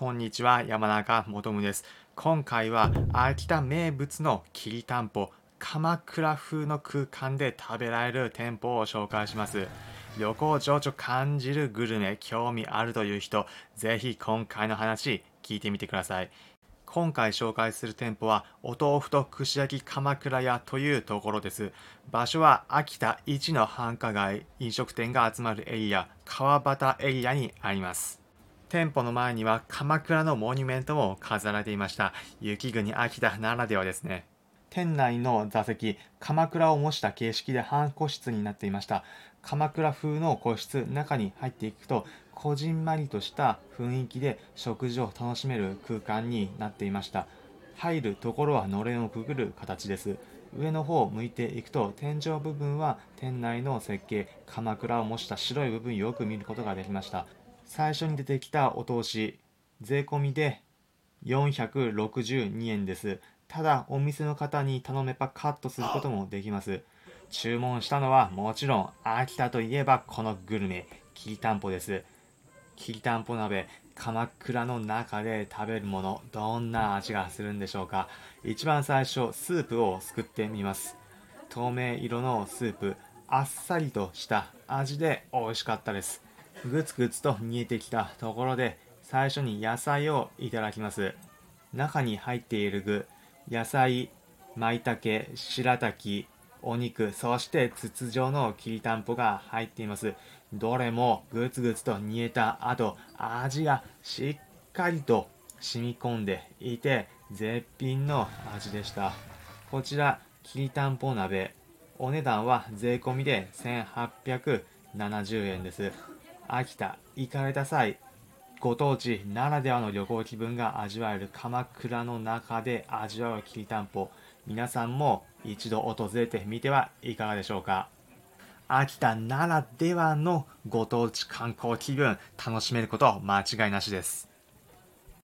こんにちは、山中もとです。今回は秋田名物のきりたんぽ、鎌倉風の空間で食べられる店舗を紹介します。旅行情緒感じるグルメ、興味あるという人、ぜひ今回の話聞いてみてください。今回紹介する店舗は、お豆腐と串焼き鎌倉屋というところです。場所は秋田一の繁華街、飲食店が集まるエリア、川端エリアにあります。店舗の前には鎌倉のモニュメントも飾られていました。雪国秋田ならではですね。店内の座席、鎌倉を模した形式で半個室になっていました。鎌倉風の個室、中に入っていくと、こじんまりとした雰囲気で食事を楽しめる空間になっていました。入るところはのれんをくぐる形です。上の方を向いていくと天井部分は店内の設計鎌倉を模した白い部分よく見ることができました最初に出てきたお通し税込みで462円です。ただお店の方に頼めばカットすることもできます。注文したのはもちろん秋田といえばこのグルメきりたんぽです。きりたんぽ鍋鎌倉の中で食べるものどんな味がするんでしょうか。一番最初スープをすくってみます。透明色のスープあっさりとした味で美味しかったです。ぐつぐつと煮えてきたところで最初に野菜をいただきます中に入っている具野菜、舞茸、白滝、お肉、そして筒状のきりたんぽが入っています。どれもグツグツと煮えた後、味がしっかりと染み込んでいて絶品の味でした。こちら、きりたんぽ鍋、お値段は税込みで1870円です。秋田行かれた際、ご当地ならではの旅行気分が味わえる鎌倉の中で味わうきりたんぽ皆さんも一度訪れてみてはいかがでしょうか。秋田ならではのご当地観光気分楽しめること間違いなしです。